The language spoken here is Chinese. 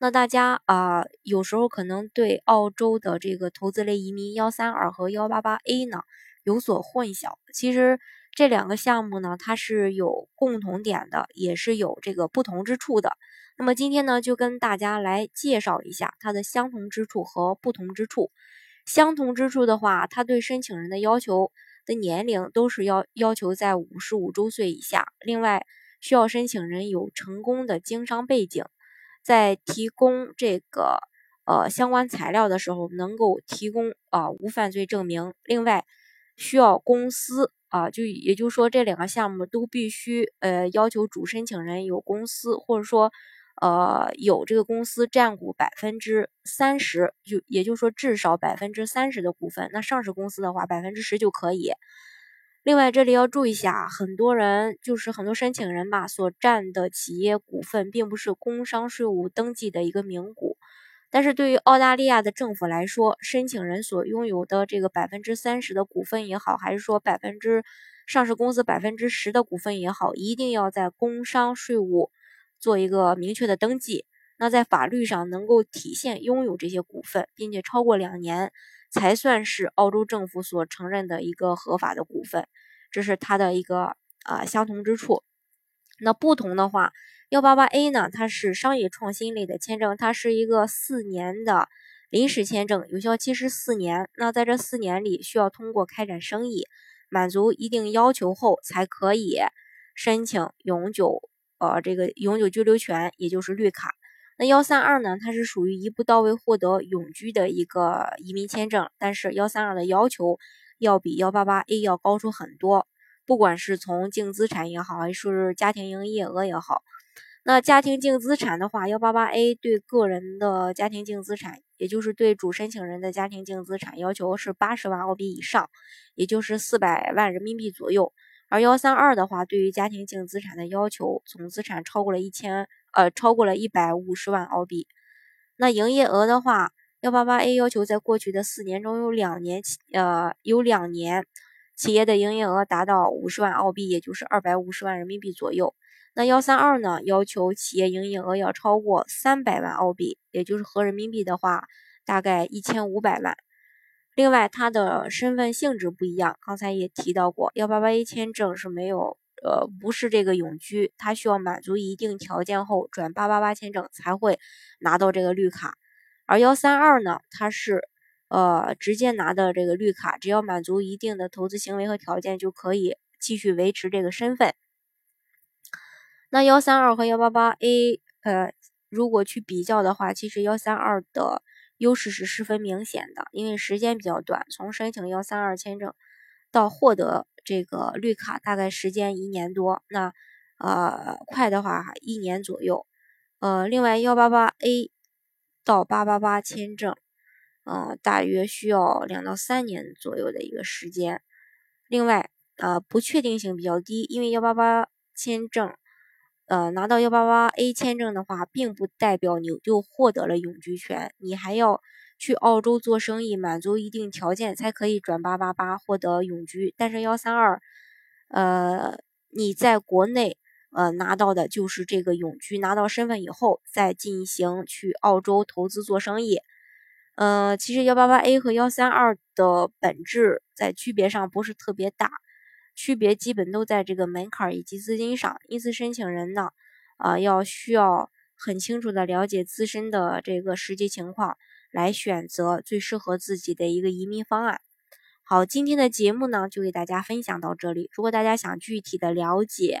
那大家啊，有时候可能对澳洲的这个投资类移民幺三二和幺八八 A 呢有所混淆。其实这两个项目呢，它是有共同点的，也是有这个不同之处的。那么今天呢，就跟大家来介绍一下它的相同之处和不同之处。相同之处的话，它对申请人的要求的年龄都是要要求在五十五周岁以下，另外需要申请人有成功的经商背景。在提供这个呃相关材料的时候，能够提供啊无犯罪证明。另外，需要公司啊，就也就是说这两个项目都必须呃要求主申请人有公司，或者说呃有这个公司占股百分之三十，就也就是说至少百分之三十的股份。那上市公司的话，百分之十就可以。另外，这里要注意一下，很多人就是很多申请人吧，所占的企业股份并不是工商税务登记的一个名股。但是对于澳大利亚的政府来说，申请人所拥有的这个百分之三十的股份也好，还是说百分之上市公司百分之十的股份也好，一定要在工商税务做一个明确的登记。那在法律上能够体现拥有这些股份，并且超过两年。才算是澳洲政府所承认的一个合法的股份，这是它的一个啊相同之处。那不同的话，幺八八 A 呢，它是商业创新类的签证，它是一个四年的临时签证，有效期是四年。那在这四年里，需要通过开展生意，满足一定要求后，才可以申请永久呃这个永久居留权，也就是绿卡。那幺三二呢？它是属于一步到位获得永居的一个移民签证，但是幺三二的要求要比幺八八 A 要高出很多，不管是从净资产也好，还是家庭营业额也好。那家庭净资产的话，幺八八 A 对个人的家庭净资产，也就是对主申请人的家庭净资产要求是八十万澳币以上，也就是四百万人民币左右。而幺三二的话，对于家庭净资产的要求，总资产超过了一千，呃，超过了一百五十万澳币。那营业额的话，幺八八 A 要求在过去的四年中有两年企，呃，有两年企业的营业额达到五十万澳币，也就是二百五十万人民币左右。那幺三二呢，要求企业营业额要超过三百万澳币，也就是合人民币的话，大概一千五百万。另外，它的身份性质不一样。刚才也提到过，幺八八 A 签证是没有，呃，不是这个永居，它需要满足一定条件后转八八八签证才会拿到这个绿卡。而幺三二呢，它是，呃，直接拿的这个绿卡，只要满足一定的投资行为和条件就可以继续维持这个身份。那幺三二和幺八八 A，呃，如果去比较的话，其实幺三二的。优势是十分明显的，因为时间比较短，从申请幺三二签证到获得这个绿卡，大概时间一年多。那呃快的话一年左右。呃，另外幺八八 A 到八八八签证，呃大约需要两到三年左右的一个时间。另外呃不确定性比较低，因为幺八八签证。呃，拿到幺八八 A 签证的话，并不代表你就获得了永居权，你还要去澳洲做生意，满足一定条件才可以转八八八获得永居。但是幺三二，呃，你在国内呃拿到的就是这个永居，拿到身份以后再进行去澳洲投资做生意。呃，其实幺八八 A 和幺三二的本质在区别上不是特别大。区别基本都在这个门槛以及资金上，因此申请人呢，啊，要需要很清楚的了解自身的这个实际情况，来选择最适合自己的一个移民方案。好，今天的节目呢，就给大家分享到这里。如果大家想具体的了解